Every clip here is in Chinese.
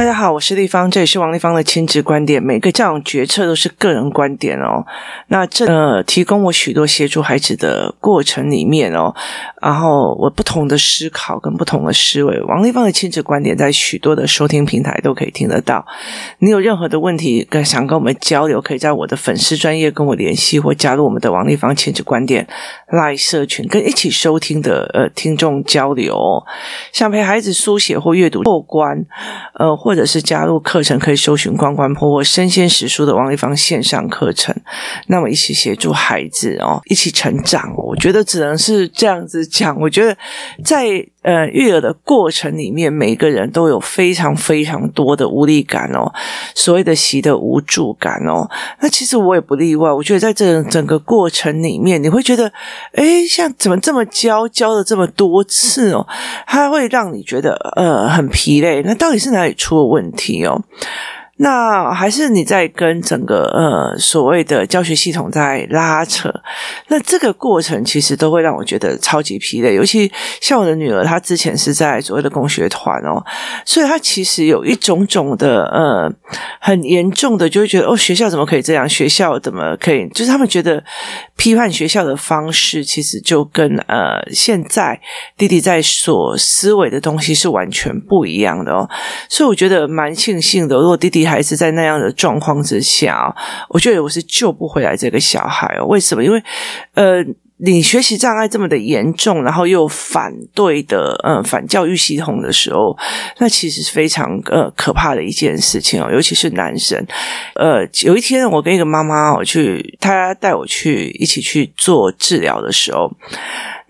大家好，我是丽芳，这里是王丽芳的亲子观点。每个教养决策都是个人观点哦。那这呃，提供我许多协助孩子的过程里面哦，然后我不同的思考跟不同的思维。王丽芳的亲子观点在许多的收听平台都可以听得到。你有任何的问题跟想跟我们交流，可以在我的粉丝专业跟我联系，或加入我们的王丽芳亲子观点赖社群，跟一起收听的呃听众交流。想陪孩子书写或阅读过关，呃或。或者是加入课程，可以搜寻“关关破”或“身先实书”的王一芳线上课程。那么一起协助孩子哦，一起成长。我觉得只能是这样子讲。我觉得在呃育儿的过程里面，每个人都有非常非常多的无力感哦，所谓的习得无助感哦。那其实我也不例外。我觉得在这整个过程里面，你会觉得，诶，像怎么这么教教了这么多次哦，它会让你觉得呃很疲累。那到底是哪里出了？问题哦。那还是你在跟整个呃所谓的教学系统在拉扯，那这个过程其实都会让我觉得超级疲累。尤其像我的女儿，她之前是在所谓的工学团哦，所以她其实有一种种的呃很严重的，就会觉得哦，学校怎么可以这样？学校怎么可以？就是他们觉得批判学校的方式，其实就跟呃现在弟弟在所思维的东西是完全不一样的哦。所以我觉得蛮庆幸的，如果弟弟。孩子在那样的状况之下，我觉得我是救不回来这个小孩哦。为什么？因为，呃，你学习障碍这么的严重，然后又反对的，呃，反教育系统的时候，那其实是非常呃可怕的一件事情哦。尤其是男生，呃，有一天我跟一个妈妈我去，她带我去一起去做治疗的时候。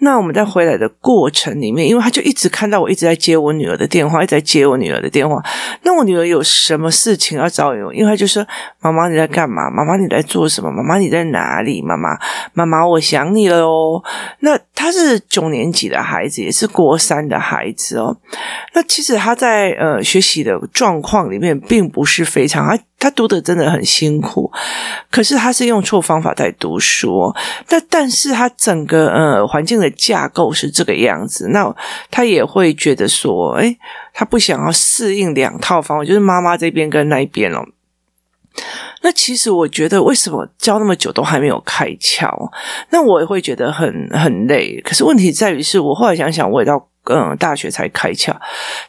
那我们在回来的过程里面，因为他就一直看到我一直在接我女儿的电话，一直在接我女儿的电话。那我女儿有什么事情要找我？因为他就说：“妈妈你在干嘛？妈妈你在做什么？妈妈你在哪里？妈妈妈妈我想你了哦。”那他是九年级的孩子，也是国三的孩子哦。那其实他在呃学习的状况里面并不是非常他。他读的真的很辛苦，可是他是用错方法在读书。但但是他整个呃环境的架构是这个样子，那他也会觉得说，哎，他不想要适应两套方法，就是妈妈这边跟那一边哦。那其实我觉得，为什么教那么久都还没有开窍？那我也会觉得很很累。可是问题在于，是我后来想想，我也到嗯大学才开窍。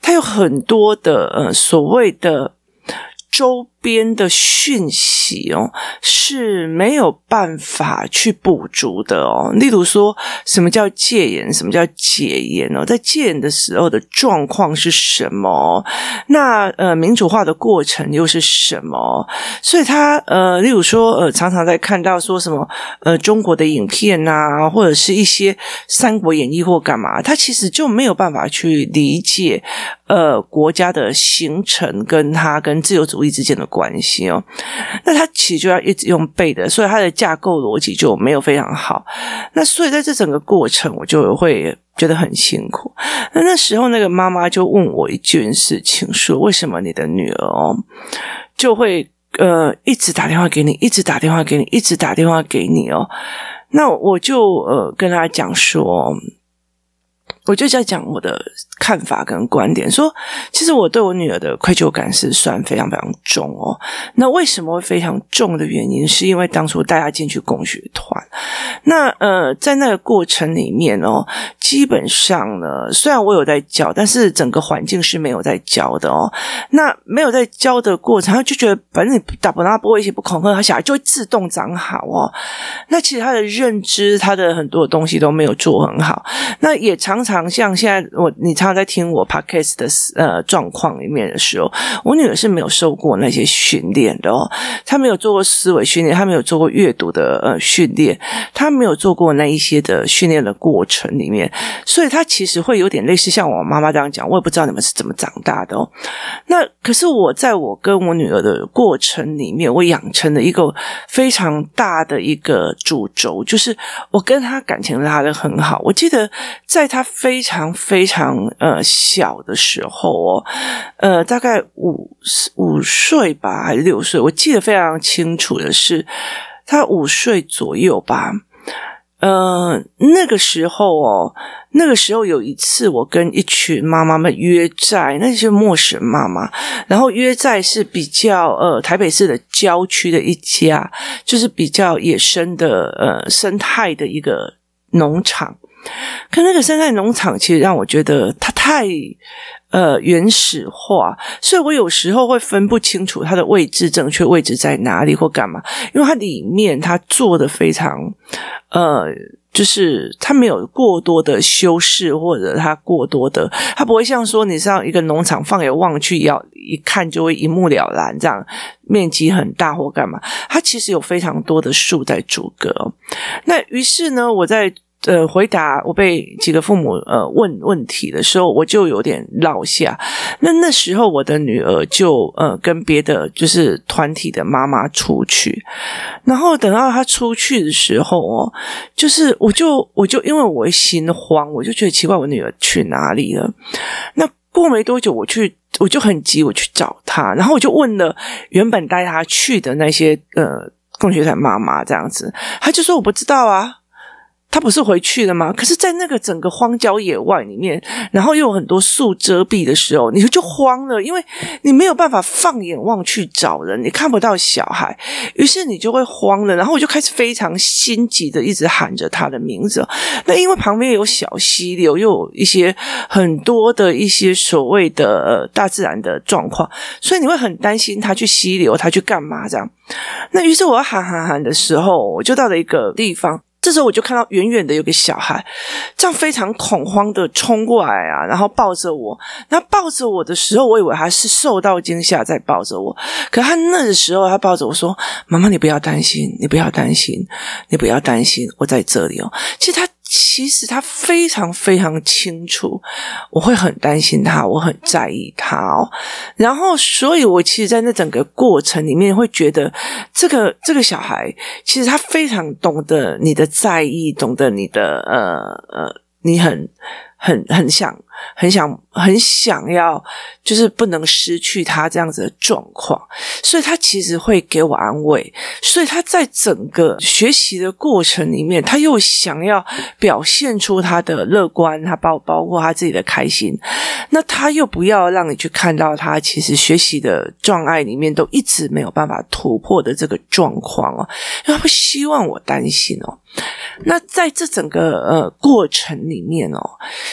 它有很多的嗯所谓的周。边的讯息哦是没有办法去补足的哦。例如说，什么叫戒严？什么叫解严哦？在戒严的时候的状况是什么？那呃，民主化的过程又是什么？所以他呃，例如说呃，常常在看到说什么呃，中国的影片啊，或者是一些《三国演义》或干嘛，他其实就没有办法去理解呃国家的形成跟他跟自由主义之间的。关系哦，那他其实就要一直用背的，所以他的架构逻辑就没有非常好。那所以在这整个过程，我就会觉得很辛苦。那那时候，那个妈妈就问我一件事情，说：“为什么你的女儿哦，就会呃一直打电话给你，一直打电话给你，一直打电话给你哦？”那我就呃跟她讲说。我就在讲我的看法跟观点，说其实我对我女儿的愧疚感是算非常非常重哦。那为什么会非常重的原因，是因为当初带她进去共学团，那呃，在那个过程里面哦，基本上呢，虽然我有在教，但是整个环境是没有在教的哦。那没有在教的过程，他就觉得反正你打不拿不威胁不恐吓，他小孩就会自动长好哦。那其实他的认知，他的很多东西都没有做很好，那也常。常像现在我你常在听我 podcast 的呃状况里面的时候，我女儿是没有受过那些训练的哦，她没有做过思维训练，她没有做过阅读的呃训练，她没有做过那一些的训练的过程里面，所以她其实会有点类似像我妈妈这样讲，我也不知道你们是怎么长大的哦。那可是我在我跟我女儿的过程里面，我养成了一个非常大的一个主轴，就是我跟她感情拉得很好。我记得在她。非常非常呃小的时候哦，呃大概五五岁吧还是六岁，我记得非常清楚的是，他五岁左右吧。呃，那个时候哦，那个时候有一次，我跟一群妈妈们约在那些陌生妈妈，然后约在是比较呃台北市的郊区的一家，就是比较野生的呃生态的一个农场。可那个生态农场其实让我觉得它太呃原始化，所以我有时候会分不清楚它的位置正确位置在哪里或干嘛，因为它里面它做的非常呃，就是它没有过多的修饰或者它过多的，它不会像说你上一个农场放眼望去要一看就会一目了然这样面积很大或干嘛，它其实有非常多的树在阻隔。那于是呢，我在。呃，回答我被几个父母呃问问题的时候，我就有点落下。那那时候我的女儿就呃跟别的就是团体的妈妈出去，然后等到她出去的时候哦，就是我就我就因为我心慌，我就觉得奇怪，我女儿去哪里了？那过没多久，我去我就很急，我去找她，然后我就问了原本带她去的那些呃共学团妈妈这样子，她就说我不知道啊。他不是回去了吗？可是，在那个整个荒郊野外里面，然后又有很多树遮蔽的时候，你就慌了，因为你没有办法放眼望去找人，你看不到小孩，于是你就会慌了。然后我就开始非常心急的一直喊着他的名字。那因为旁边有小溪流，又有一些很多的一些所谓的大自然的状况，所以你会很担心他去溪流，他去干嘛这样。那于是我要喊喊喊的时候，我就到了一个地方。这时候我就看到远远的有个小孩，这样非常恐慌的冲过来啊，然后抱着我。那抱着我的时候，我以为他是受到惊吓在抱着我。可他那个时候，他抱着我说：“妈妈，你不要担心，你不要担心，你不要担心，我在这里哦。”其实他。其实他非常非常清楚，我会很担心他，我很在意他哦。然后，所以我其实，在那整个过程里面，会觉得这个这个小孩，其实他非常懂得你的在意，懂得你的呃呃，你很很很想。很想很想要，就是不能失去他这样子的状况，所以他其实会给我安慰。所以他在整个学习的过程里面，他又想要表现出他的乐观，他包包括他自己的开心。那他又不要让你去看到他其实学习的障碍里面都一直没有办法突破的这个状况哦，因为他不希望我担心哦。那在这整个呃过程里面哦，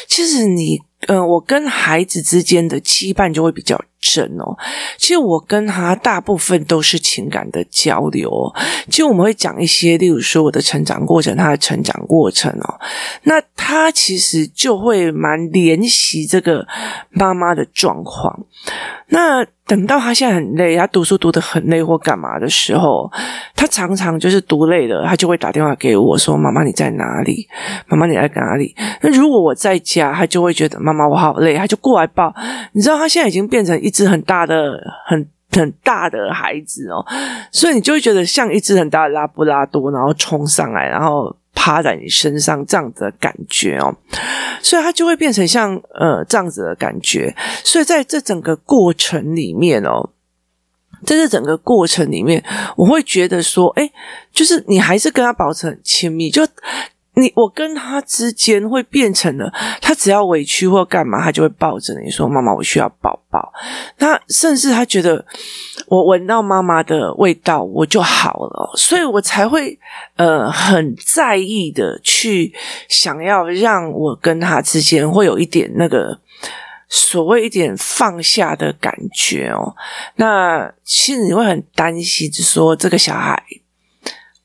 其实你。嗯、呃，我跟孩子之间的羁绊就会比较深哦。其实我跟他大部分都是情感的交流哦。其实我们会讲一些，例如说我的成长过程，他的成长过程哦。那他其实就会蛮怜惜这个妈妈的状况。那等到他现在很累，他读书读得很累或干嘛的时候，他常常就是读累了，他就会打电话给我说：“妈妈你在哪里？妈妈你在哪里？”那如果我在家，他就会觉得妈妈我好累，他就过来抱。你知道他现在已经变成一只很大的、很很大的孩子哦，所以你就会觉得像一只很大的拉布拉多，然后冲上来，然后。趴在你身上这样子的感觉哦，所以它就会变成像呃这样子的感觉。所以在这整个过程里面哦，在这整个过程里面，我会觉得说，哎，就是你还是跟他保持很亲密，就。你我跟他之间会变成了，他只要委屈或干嘛，他就会抱着你说：“妈妈，我需要抱抱。”他甚至他觉得我闻到妈妈的味道，我就好了，所以我才会呃很在意的去想要让我跟他之间会有一点那个所谓一点放下的感觉哦。那其实你会很担心，就说这个小孩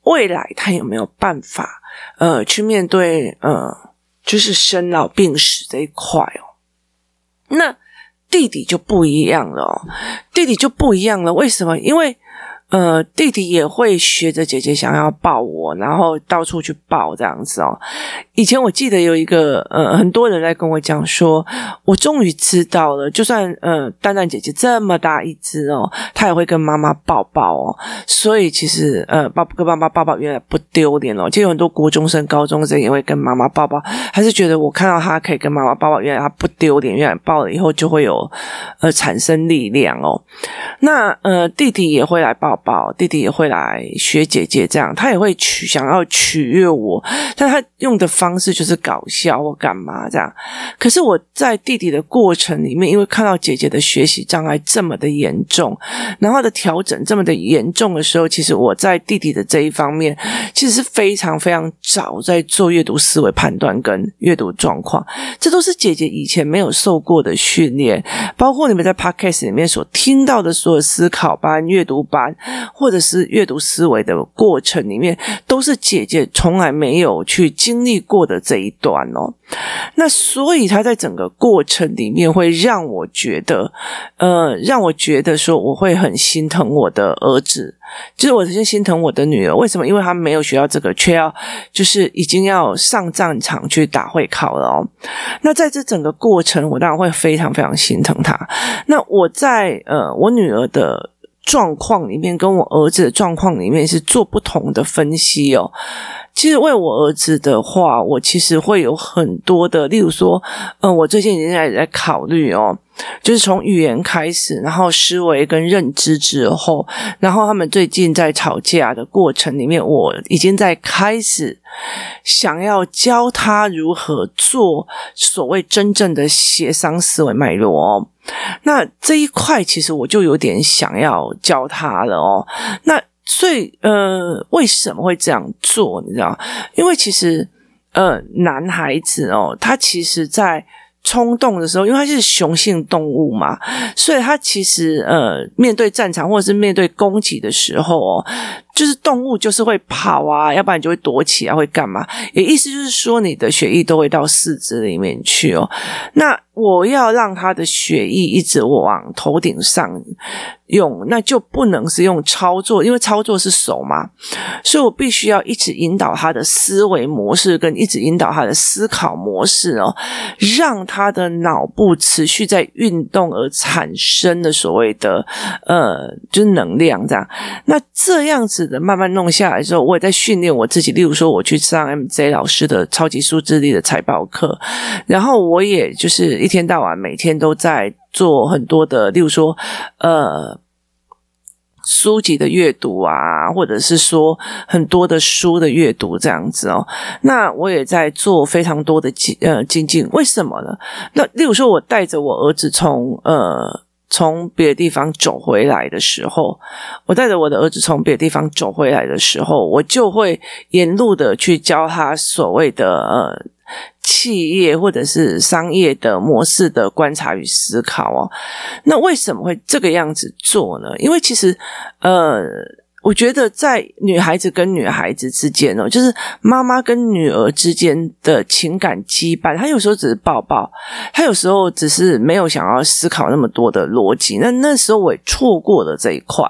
未来他有没有办法？呃，去面对呃，就是生老病死这一块哦。那弟弟就不一样了哦，弟弟就不一样了。为什么？因为。呃，弟弟也会学着姐姐想要抱我，然后到处去抱这样子哦。以前我记得有一个呃，很多人在跟我讲说，我终于知道了，就算呃，蛋蛋姐姐这么大一只哦，她也会跟妈妈抱抱哦。所以其实呃，抱跟妈妈抱抱原来不丢脸哦。其实有很多国中生、高中生也会跟妈妈抱抱，还是觉得我看到他可以跟妈妈抱抱，原来他不丢脸，原来抱了以后就会有呃产生力量哦。那呃，弟弟也会来抱。宝，弟弟也会来学姐姐，这样他也会取想要取悦我，但他用的方式就是搞笑或干嘛这样。可是我在弟弟的过程里面，因为看到姐姐的学习障碍这么的严重，然后的调整这么的严重的时候，其实我在弟弟的这一方面，其实是非常非常早在做阅读思维判断跟阅读状况，这都是姐姐以前没有受过的训练，包括你们在 Podcast 里面所听到的所有思考班、阅读班，或者是阅读思维的过程里面，都是姐姐从来没有去经历过的这一段哦。那所以他在整个过程里面会让我觉得，呃，让我觉得说我会很心疼我的儿子，就是我先心疼我的女儿。为什么？因为她没有学到这个，却要就是已经要上战场去打会考了哦。那在这整个过程，我当然会非常非常心疼她。那我在呃，我女儿的状况里面，跟我儿子的状况里面是做不同的分析哦。其实为我儿子的话，我其实会有很多的，例如说，嗯、我最近已经在在考虑哦，就是从语言开始，然后思维跟认知之后，然后他们最近在吵架的过程里面，我已经在开始想要教他如何做所谓真正的协商思维脉络哦。那这一块其实我就有点想要教他了哦。那所以，呃，为什么会这样做？你知道？因为其实，呃，男孩子哦，他其实在冲动的时候，因为他是雄性动物嘛，所以他其实，呃，面对战场或者是面对攻击的时候哦。就是动物就是会跑啊，要不然你就会躲起来，会干嘛？也意思就是说，你的血液都会到四肢里面去哦。那我要让他的血液一直往头顶上用，那就不能是用操作，因为操作是手嘛，所以我必须要一直引导他的思维模式，跟一直引导他的思考模式哦，让他的脑部持续在运动而产生的所谓的呃，就是能量这样。那这样子。慢慢弄下来之后，我也在训练我自己。例如说，我去上 MJ 老师的超级数智力的财报课，然后我也就是一天到晚每天都在做很多的，例如说，呃，书籍的阅读啊，或者是说很多的书的阅读这样子哦。那我也在做非常多的呃精进。为什么呢？那例如说，我带着我儿子从呃。从别的地方走回来的时候，我带着我的儿子从别的地方走回来的时候，我就会沿路的去教他所谓的呃企业或者是商业的模式的观察与思考哦。那为什么会这个样子做呢？因为其实呃。我觉得在女孩子跟女孩子之间哦，就是妈妈跟女儿之间的情感羁绊，她有时候只是抱抱，她有时候只是没有想要思考那么多的逻辑。那那时候我也错过了这一块。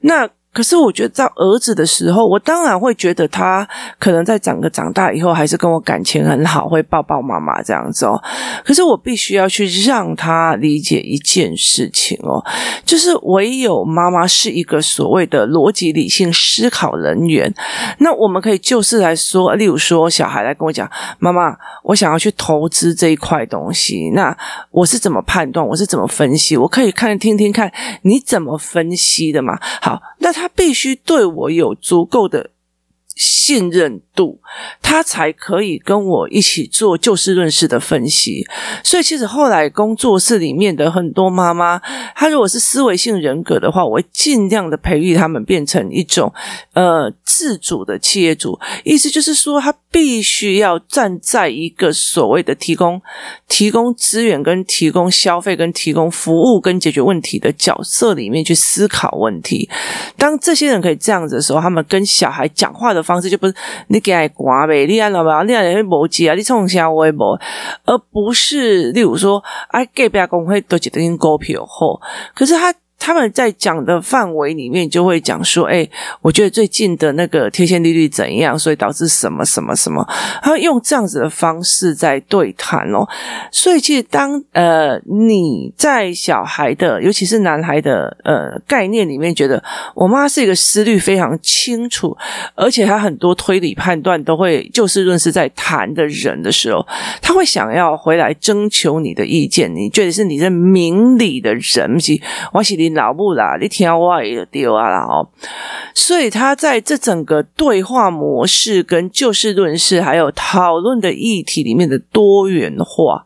那。可是我觉得在儿子的时候，我当然会觉得他可能在长个长大以后，还是跟我感情很好，会抱抱妈妈这样子哦。可是我必须要去让他理解一件事情哦，就是唯有妈妈是一个所谓的逻辑理性思考人员。那我们可以就事来说，例如说小孩来跟我讲：“妈妈，我想要去投资这一块东西，那我是怎么判断？我是怎么分析？我可以看听听看你怎么分析的嘛？”好，那他。他必须对我有足够的信任度，他才可以跟我一起做就事论事的分析。所以，其实后来工作室里面的很多妈妈，她如果是思维性人格的话，我会尽量的培育他们变成一种呃自主的企业主。意思就是说，他必须要站在一个所谓的提供提供资源、跟提供消费、跟提供服务、跟解决问题的角色里面去思考问题。当这些人可以这样子的时候，他们跟小孩讲话的方式就不是你给爱刮呗，你爱老爸，你爱会磨叽啊，你冲啥我也磨，而不是例如说哎，隔壁公会都觉得你狗屁后，可是他。他们在讲的范围里面就会讲说，哎，我觉得最近的那个贴现利率怎样，所以导致什么什么什么，他用这样子的方式在对谈哦。所以其实当呃你在小孩的，尤其是男孩的呃概念里面，觉得我妈是一个思虑非常清楚，而且他很多推理判断都会就事论事在谈的人的时候，他会想要回来征求你的意见。你觉得是你是明理的人，不是我是你。你老母啦，你听我也就对啊啦哦。所以他在这整个对话模式跟就事论事，还有讨论的议题里面的多元化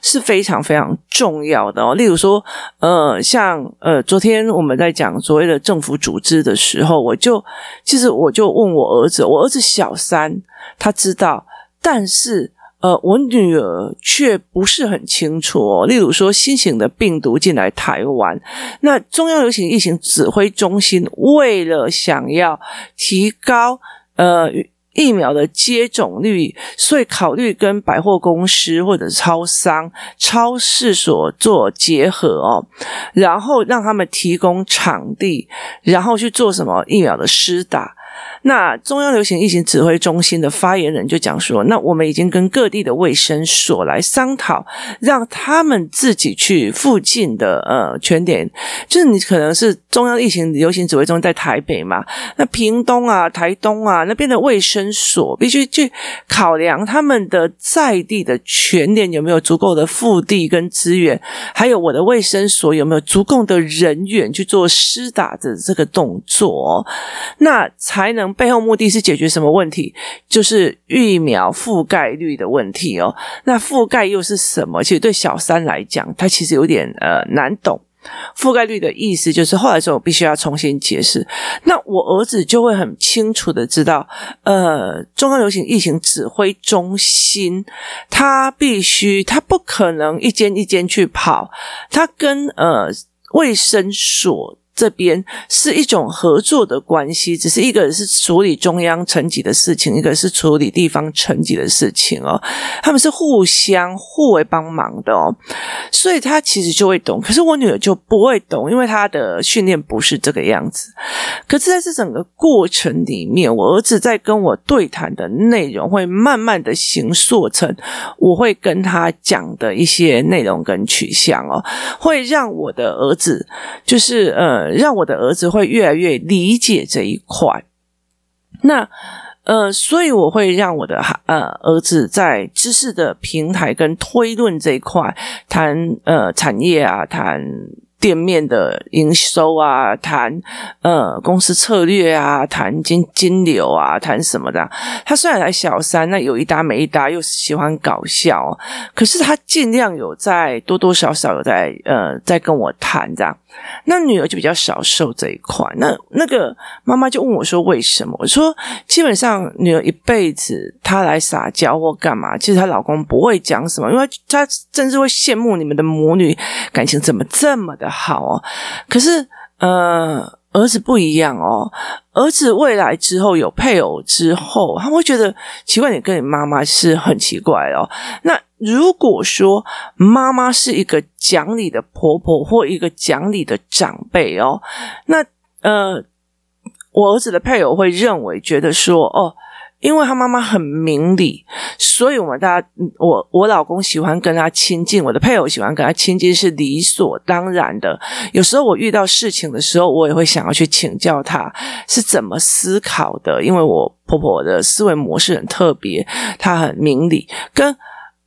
是非常非常重要的哦。例如说，呃，像呃，昨天我们在讲所谓的政府组织的时候，我就其实我就问我儿子，我儿子小三，他知道，但是。呃，我女儿却不是很清楚哦。例如说，新型的病毒进来台湾，那中央流行疫情指挥中心为了想要提高呃疫苗的接种率，所以考虑跟百货公司或者超商、超市所做结合哦，然后让他们提供场地，然后去做什么疫苗的施打。那中央流行疫情指挥中心的发言人就讲说，那我们已经跟各地的卫生所来商讨，让他们自己去附近的呃全点，就是你可能是中央疫情流行指挥中心在台北嘛，那屏东啊、台东啊那边的卫生所必须去考量他们的在地的全点有没有足够的腹地跟资源，还有我的卫生所有没有足够的人员去做施打的这个动作，那才能。背后目的是解决什么问题？就是疫苗覆盖率的问题哦。那覆盖又是什么？其实对小三来讲，他其实有点呃难懂。覆盖率的意思就是后来说我必须要重新解释。那我儿子就会很清楚的知道，呃，中央流行疫情指挥中心，他必须，他不可能一间一间去跑，他跟呃卫生所。这边是一种合作的关系，只是一个是处理中央层级的事情，一个是处理地方层级的事情哦。他们是互相互为帮忙的哦，所以他其实就会懂。可是我女儿就不会懂，因为她的训练不是这个样子。可是在这整个过程里面，我儿子在跟我对谈的内容会慢慢的形塑成我会跟他讲的一些内容跟取向哦，会让我的儿子就是呃让我的儿子会越来越理解这一块，那呃，所以我会让我的呃儿子在知识的平台跟推论这一块谈呃产业啊，谈。店面的营收啊，谈呃公司策略啊，谈金金流啊，谈什么的。他虽然还小三，那有一搭没一搭，又喜欢搞笑，可是他尽量有在多多少少有在呃在跟我谈这样。那女儿就比较少受这一块。那那个妈妈就问我说：“为什么？”我说：“基本上女儿一辈子她来撒娇或干嘛，其实她老公不会讲什么，因为她甚至会羡慕你们的母女感情怎么这么的。”好哦，可是呃，儿子不一样哦。儿子未来之后有配偶之后，他会觉得奇怪，你跟你妈妈是很奇怪哦。那如果说妈妈是一个讲理的婆婆或一个讲理的长辈哦，那呃，我儿子的配偶会认为觉得说哦。因为他妈妈很明理，所以我们大家，我我老公喜欢跟他亲近，我的配偶喜欢跟他亲近是理所当然的。有时候我遇到事情的时候，我也会想要去请教他是怎么思考的，因为我婆婆的思维模式很特别，她很明理，跟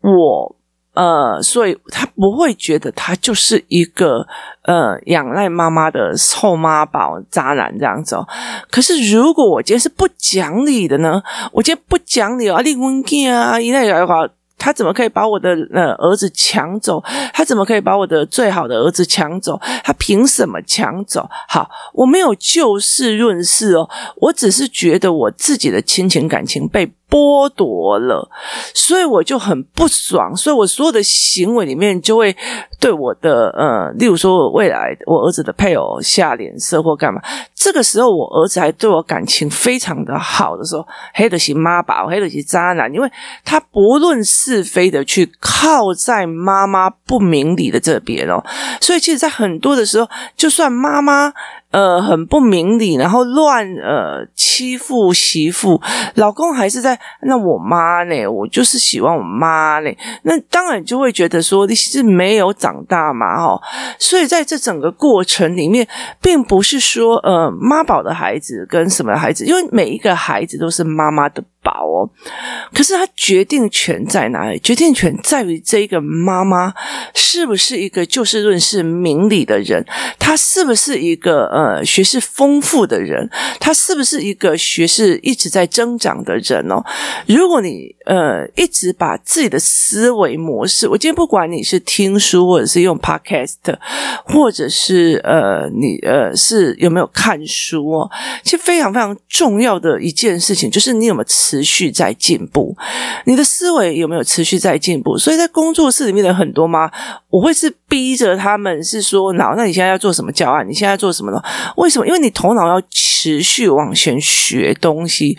我。呃，所以他不会觉得他就是一个呃仰赖妈妈的臭妈宝渣男这样子哦。可是如果我今天是不讲理的呢？我今天不讲理啊，离婚啊，一代的话。他怎么可以把我的呃儿子抢走？他怎么可以把我的最好的儿子抢走？他凭什么抢走？好，我没有就事论事哦，我只是觉得我自己的亲情感情被剥夺了，所以我就很不爽，所以我所有的行为里面就会对我的呃，例如说未来我儿子的配偶下脸色或干嘛。这个时候，我儿子还对我感情非常的好的时候，黑的是妈宝，黑的是渣男，因为他不论是非的去靠在妈妈不明理的这边哦，所以其实，在很多的时候，就算妈妈。呃，很不明理，然后乱呃欺负媳妇，老公还是在那我妈呢？我就是喜欢我妈呢。那当然就会觉得说你是没有长大嘛，哦。所以在这整个过程里面，并不是说呃妈宝的孩子跟什么孩子，因为每一个孩子都是妈妈的宝哦。可是他决定权在哪里？决定权在于这一个妈妈是不是一个就事论事、明理的人？她是不是一个呃学识丰富的人？她是不是一个学识一直在增长的人哦？如果你呃一直把自己的思维模式，我今天不管你是听书或者是用 Podcast，或者是呃你呃是有没有看书哦？其实非常非常重要的一件事情就是你有没有持持续在进步，你的思维有没有持续在进步？所以在工作室里面的很多吗，我会是逼着他们是说，那那你现在要做什么教案？你现在要做什么呢？为什么？因为你头脑要持续往前学东西，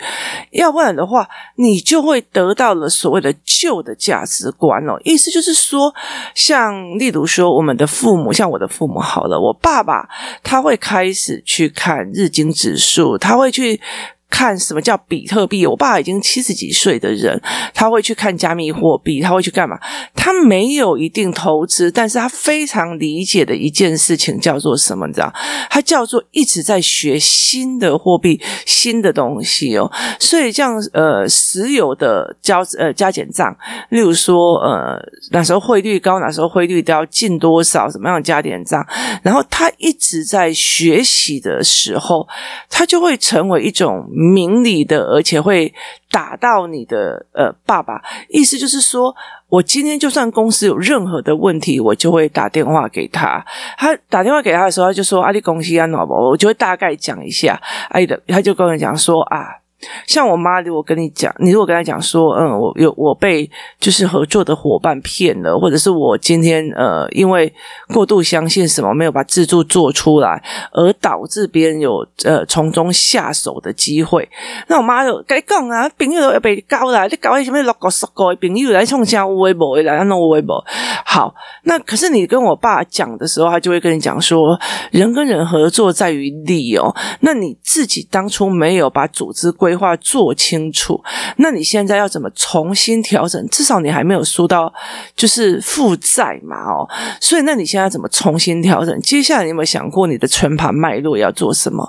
要不然的话，你就会得到了所谓的旧的价值观哦。意思就是说，像例如说，我们的父母，像我的父母，好了，我爸爸他会开始去看日经指数，他会去。看什么叫比特币？我爸已经七十几岁的人，他会去看加密货币，他会去干嘛？他没有一定投资，但是他非常理解的一件事情叫做什么？你知道？他叫做一直在学新的货币、新的东西哦。所以这样呃，石油的交呃加减账，例如说呃，哪时候汇率高，哪时候汇率都要进多少，什么样加减账？然后他一直在学习的时候，他就会成为一种。明理的，而且会打到你的呃爸爸，意思就是说，我今天就算公司有任何的问题，我就会打电话给他。他打电话给他的时候，他就说：“阿里恭喜安好不？”我就会大概讲一下。阿里的，他就跟我讲说：“啊。”像我妈，如果跟你讲，你如果跟她讲说，嗯，我有我被就是合作的伙伴骗了，或者是我今天呃，因为过度相信什么，没有把自助做出来，而导致别人有呃从中下手的机会，那我妈就跟你讲啊，朋友要被搞了，你搞一什么六个十个朋友来冲下微博来，弄微博。好，那可是你跟我爸讲的时候，他就会跟你讲说，人跟人合作在于利哦，那你自己当初没有把组织规规划做清楚，那你现在要怎么重新调整？至少你还没有输到就是负债嘛，哦，所以那你现在怎么重新调整？接下来你有没有想过你的全盘脉络要做什么？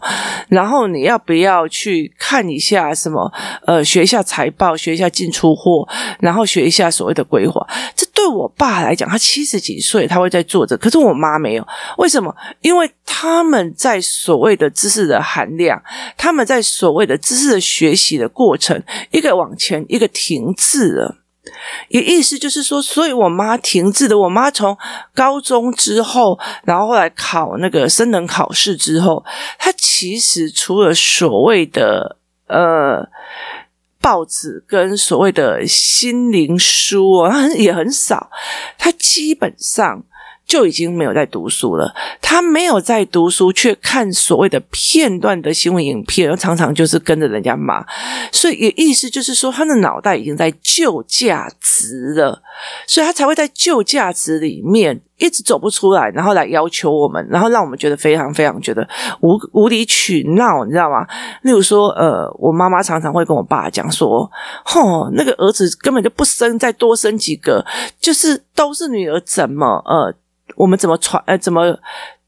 然后你要不要去看一下什么？呃，学一下财报，学一下进出货，然后学一下所谓的规划。这对我爸来讲，他七十几岁，他会在做这，可是我妈没有。为什么？因为他们在所谓的知识的含量，他们在所谓的知识的。学习的过程，一个往前，一个停滞了。也意思就是说，所以我妈停滞的。我妈从高中之后，然后后来考那个升等考试之后，她其实除了所谓的呃报纸跟所谓的心灵书啊，也很少。它基本上。就已经没有在读书了。他没有在读书，却看所谓的片段的新闻影片，常常就是跟着人家骂。所以也意思就是说，他的脑袋已经在旧价值了，所以他才会在旧价值里面一直走不出来，然后来要求我们，然后让我们觉得非常非常觉得无无理取闹，你知道吗？例如说，呃，我妈妈常常会跟我爸讲说：“吼，那个儿子根本就不生，再多生几个，就是都是女儿，怎么呃？”我们怎么传？呃，怎么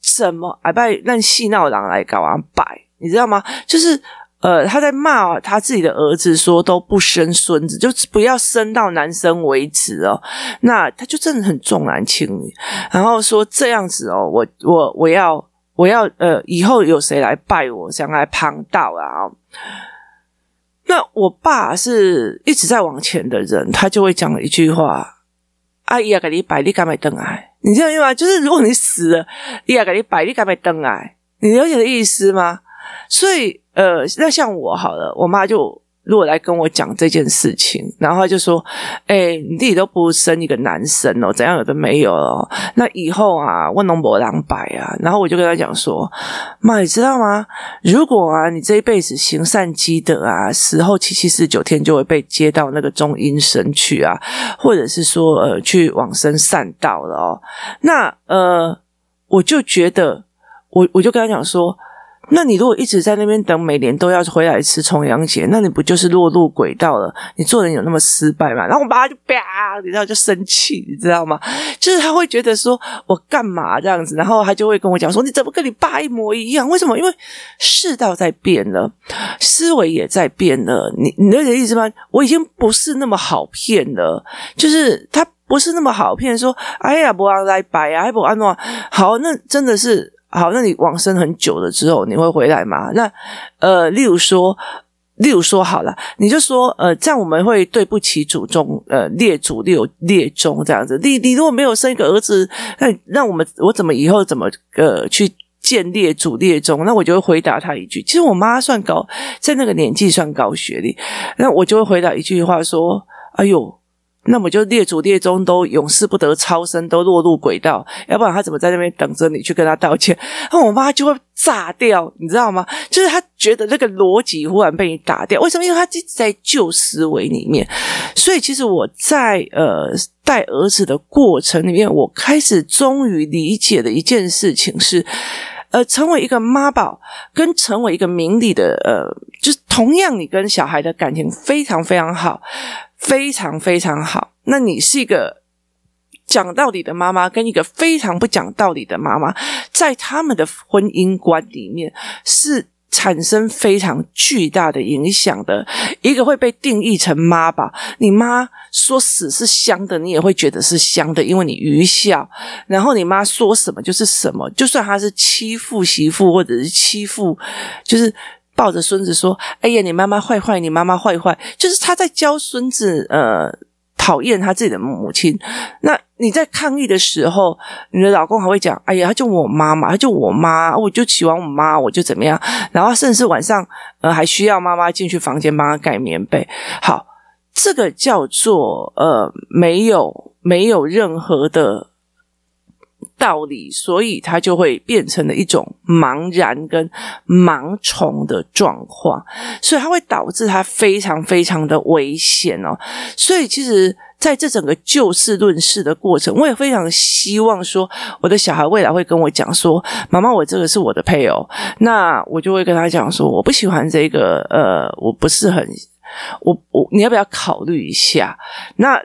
怎么哎，拜让戏闹郎来搞啊摆，你知道吗？就是呃，他在骂他自己的儿子，说都不生孙子，就不要生到男生为止哦。那他就真的很重男轻女，然后说这样子哦，我我我要我要呃，以后有谁来拜我，想来旁道啊？那我爸是一直在往前的人，他就会讲一句话。阿姨啊，给你摆，你敢没登来？你这样用啊？就是如果你死了，伊啊，给你摆，你敢没登来？你了解的意思吗？所以，呃，那像我好了，我妈就。如果来跟我讲这件事情，然后他就说：“哎、你弟弟都不生一个男生哦，怎样有的没有哦？那以后啊，我能不两百啊？”然后我就跟他讲说：“妈，你知道吗？如果啊，你这一辈子行善积德啊，死后七七四十九天就会被接到那个中阴身去啊，或者是说呃，去往生善道了哦。那呃，我就觉得，我我就跟他讲说。”那你如果一直在那边等，每年都要回来吃重阳节，那你不就是落入轨道了？你做人有那么失败吗？然后我爸就啪，你知道就生气，你知道吗？就是他会觉得说我干嘛这样子，然后他就会跟我讲说你怎么跟你爸一模一样？为什么？因为世道在变了，思维也在变了。你你了解意思吗？我已经不是那么好骗了，就是他不是那么好骗，说哎呀不要来摆啊，还不安诺好，那真的是。好，那你往生很久了之后，你会回来吗？那呃，例如说，例如说，好了，你就说，呃，这样我们会对不起祖宗，呃，列祖列列宗这样子。你你如果没有生一个儿子，那那我们我怎么以后怎么呃去见列祖列宗？那我就会回答他一句，其实我妈算高，在那个年纪算高学历，那我就会回答一句话说，哎呦。那么就列祖列宗都永世不得超生，都落入轨道，要不然他怎么在那边等着你去跟他道歉？那我妈就会炸掉，你知道吗？就是他觉得那个逻辑忽然被你打掉，为什么？因为他一直在旧思维里面。所以其实我在呃带儿子的过程里面，我开始终于理解的一件事情是，呃，成为一个妈宝跟成为一个明理的呃，就是同样你跟小孩的感情非常非常好。非常非常好。那你是一个讲道理的妈妈，跟一个非常不讲道理的妈妈，在他们的婚姻观里面是产生非常巨大的影响的。一个会被定义成妈宝，你妈说屎是香的，你也会觉得是香的，因为你愚孝。然后你妈说什么就是什么，就算她是欺负媳妇，或者是欺负，就是。抱着孙子说：“哎呀，你妈妈坏坏，你妈妈坏坏。”就是他在教孙子，呃，讨厌他自己的母亲。那你在抗议的时候，你的老公还会讲：“哎呀，他就我妈妈，他就我妈，我就喜欢我妈，我就怎么样。”然后甚至晚上，呃，还需要妈妈进去房间帮他盖棉被。好，这个叫做呃，没有没有任何的。道理，所以他就会变成了一种茫然跟盲从的状况，所以它会导致他非常非常的危险哦。所以其实在这整个就事论事的过程，我也非常希望说，我的小孩未来会跟我讲说：“妈妈，我这个是我的配偶。”那我就会跟他讲说：“我不喜欢这个，呃，我不是很，我我你要不要考虑一下？”那。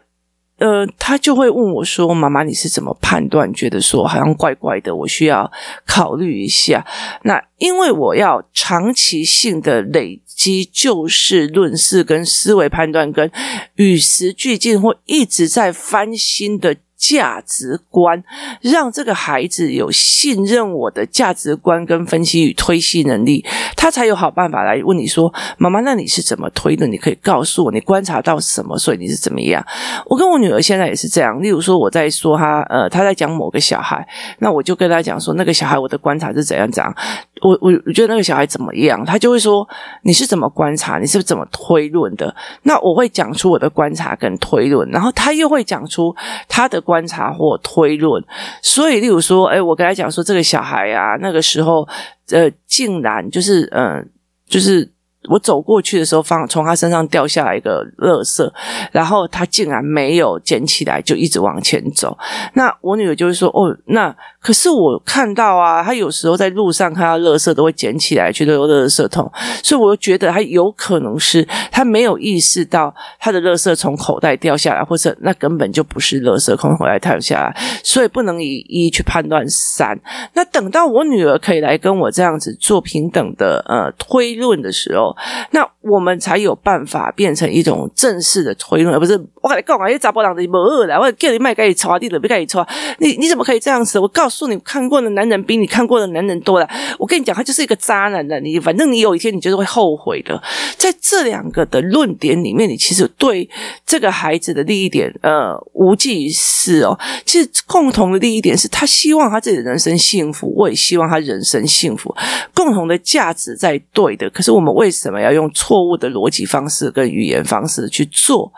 呃，他就会问我说：“妈妈，你是怎么判断？觉得说好像怪怪的，我需要考虑一下。”那因为我要长期性的累积就事论事跟思维判断，跟与时俱进或一直在翻新的。价值观，让这个孩子有信任我的价值观跟分析与推析能力，他才有好办法来问你说：“妈妈，那你是怎么推的？你可以告诉我，你观察到什么？所以你是怎么样？”我跟我女儿现在也是这样。例如说，我在说他，呃，他在讲某个小孩，那我就跟他讲说，那个小孩我的观察是怎样怎样。我我我觉得那个小孩怎么样，他就会说，你是怎么观察？你是怎么推论的？那我会讲出我的观察跟推论，然后他又会讲出他的观察或推论。所以，例如说，哎，我跟他讲说，这个小孩啊，那个时候，呃，竟然就是，嗯、呃，就是。我走过去的时候，放从他身上掉下来一个垃圾，然后他竟然没有捡起来，就一直往前走。那我女儿就会说：“哦，那可是我看到啊，他有时候在路上看到垃圾都会捡起来，觉得有垃圾桶，所以我觉得他有可能是他没有意识到他的垃圾从口袋掉下来，或者那根本就不是垃圾从口袋掉下来，所以不能以一去判断三。那等到我女儿可以来跟我这样子做平等的呃推论的时候。那我们才有办法变成一种正式的推论，而不是我跟你讲啊，你查甫人的无二了，我叫你卖给你抽，你都别给你抽，你你怎么可以这样子？我告诉你，看过的男人比你看过的男人多了。我跟你讲，他就是一个渣男的，你反正你有一天你就是会后悔的。在这两个的论点里面，你其实对这个孩子的利益点，呃，无济于事哦。其实共同的利益点是他希望他自己的人生幸福，我也希望他人生幸福，共同的价值在对的。可是我们为什什么要用错误的逻辑方式跟语言方式去做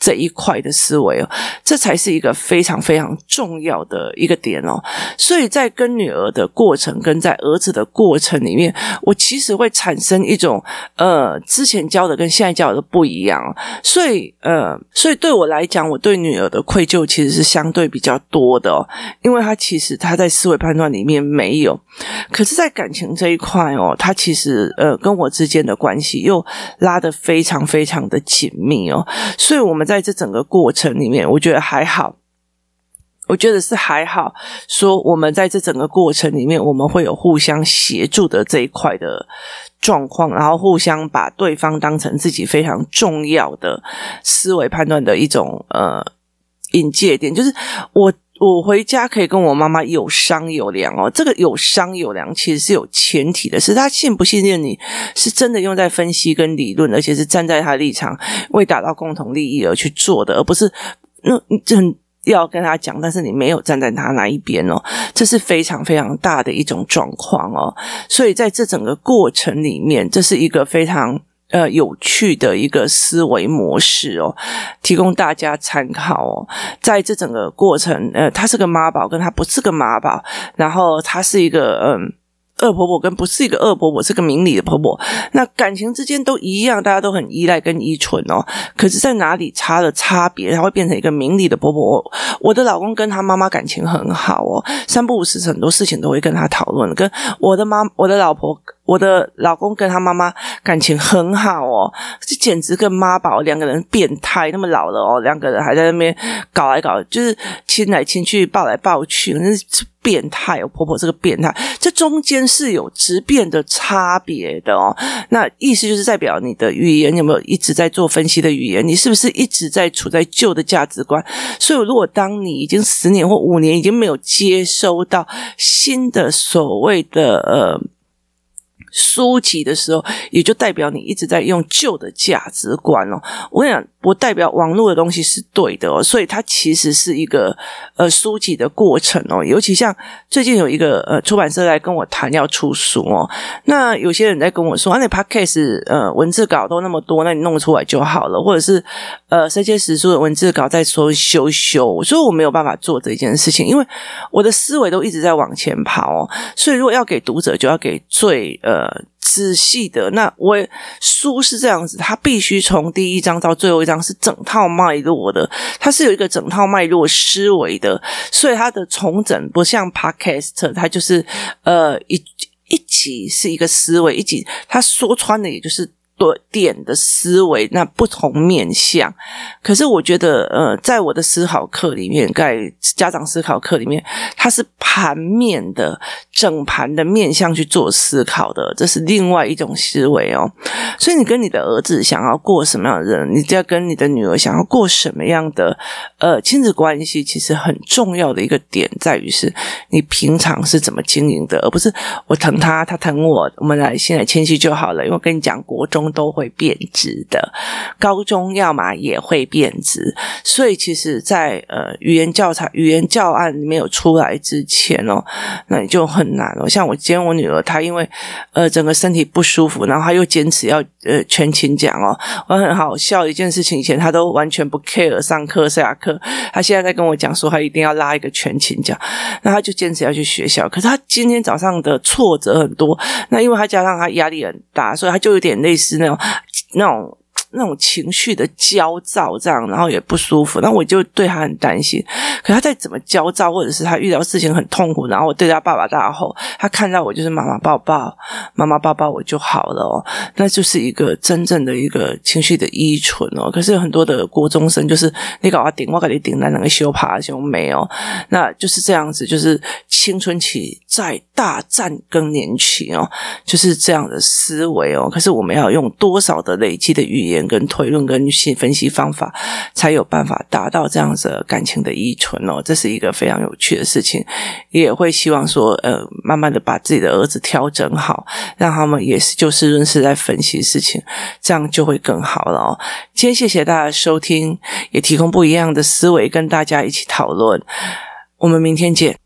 这一块的思维哦，这才是一个非常非常重要的一个点哦。所以在跟女儿的过程跟在儿子的过程里面，我其实会产生一种呃，之前教的跟现在教的不一样，所以呃，所以对我来讲，我对女儿的愧疚其实是相对比较多的哦，因为她其实她在思维判断里面没有，可是，在感情这一块哦，她其实呃跟我之间的关关系又拉得非常非常的紧密哦，所以我们在这整个过程里面，我觉得还好。我觉得是还好，说我们在这整个过程里面，我们会有互相协助的这一块的状况，然后互相把对方当成自己非常重要的思维判断的一种呃引介点，就是我我回家可以跟我妈妈有商有量哦，这个有商有量其实是有前提的，是他信不信任你，是真的用在分析跟理论，而且是站在他的立场为达到共同利益而去做的，而不是那很。要跟他讲，但是你没有站在他那一边哦，这是非常非常大的一种状况哦。所以在这整个过程里面，这是一个非常呃有趣的一个思维模式哦，提供大家参考哦。在这整个过程，呃，他是个妈宝，跟他不是个妈宝，然后他是一个嗯。恶婆婆跟不是一个恶婆婆，是个明理的婆婆。那感情之间都一样，大家都很依赖跟依存哦。可是，在哪里差了差别，她会变成一个明理的婆婆。我，的老公跟他妈妈感情很好哦，三不五时很多事情都会跟他讨论。跟我的妈，我的老婆。我的老公跟他妈妈感情很好哦，这简直跟妈宝两个人变态，那么老了哦，两个人还在那边搞来搞，就是亲来亲去，抱来抱去，那是变态哦。婆婆这个变态，这中间是有质变的差别的哦。那意思就是代表你的语言有没有一直在做分析的语言？你是不是一直在处在旧的价值观？所以，如果当你已经十年或五年已经没有接收到新的所谓的呃。书籍的时候，也就代表你一直在用旧的价值观哦。我跟你讲，不代表网络的东西是对的哦。所以它其实是一个呃书籍的过程哦。尤其像最近有一个呃出版社来跟我谈要出书哦，那有些人在跟我说，啊，那 Podcast 呃文字稿都那么多，那你弄出来就好了，或者是呃这些史书的文字稿再说修修。所以我没有办法做这件事情，因为我的思维都一直在往前跑哦。所以如果要给读者，就要给最呃。仔细的，那我书是这样子，它必须从第一章到最后一章是整套脉络的，它是有一个整套脉络思维的，所以它的重整不像 Podcast，它就是呃一一集是一个思维，一集它说穿的也就是。点的思维，那不同面向，可是我觉得，呃，在我的思考课里面，在家长思考课里面，它是盘面的整盘的面向去做思考的，这是另外一种思维哦。所以，你跟你的儿子想要过什么样的人，你就要跟你的女儿想要过什么样的呃亲子关系，其实很重要的一个点在于是你平常是怎么经营的，而不是我疼他，他疼我，我们来先来谦虚就好了。因为我跟你讲，国中。都会变质的，高中要么也会变质，所以其实在，呃语言教材、语言教案没有出来之前哦，那你就很难哦。像我今天我女儿，她因为呃整个身体不舒服，然后她又坚持要呃全勤讲哦，我很好笑一件事情，以前她都完全不 care 上课下课，她现在在跟我讲说，她一定要拉一个全勤讲，那她就坚持要去学校。可是她今天早上的挫折很多，那因为她加上她压力很大，所以她就有点类似。是那种那种那种情绪的焦躁，这样，然后也不舒服，那我就对他很担心。可他再怎么焦躁，或者是他遇到事情很痛苦，然后我对他爸爸大吼，他看到我就是妈妈抱抱，妈妈抱抱我就好了哦。那就是一个真正的一个情绪的依存哦。可是有很多的国中生就是你搞他顶，我给你顶，那两个羞爬就没有，那就是这样子，就是青春期在大战更年期哦，就是这样的思维哦。可是我们要用多少的累积的语言？跟推论、跟析分析方法，才有办法达到这样子的感情的依存哦。这是一个非常有趣的事情，也会希望说，呃，慢慢的把自己的儿子调整好，让他们也是就事论事在分析事情，这样就会更好了哦。今天谢谢大家收听，也提供不一样的思维跟大家一起讨论。我们明天见。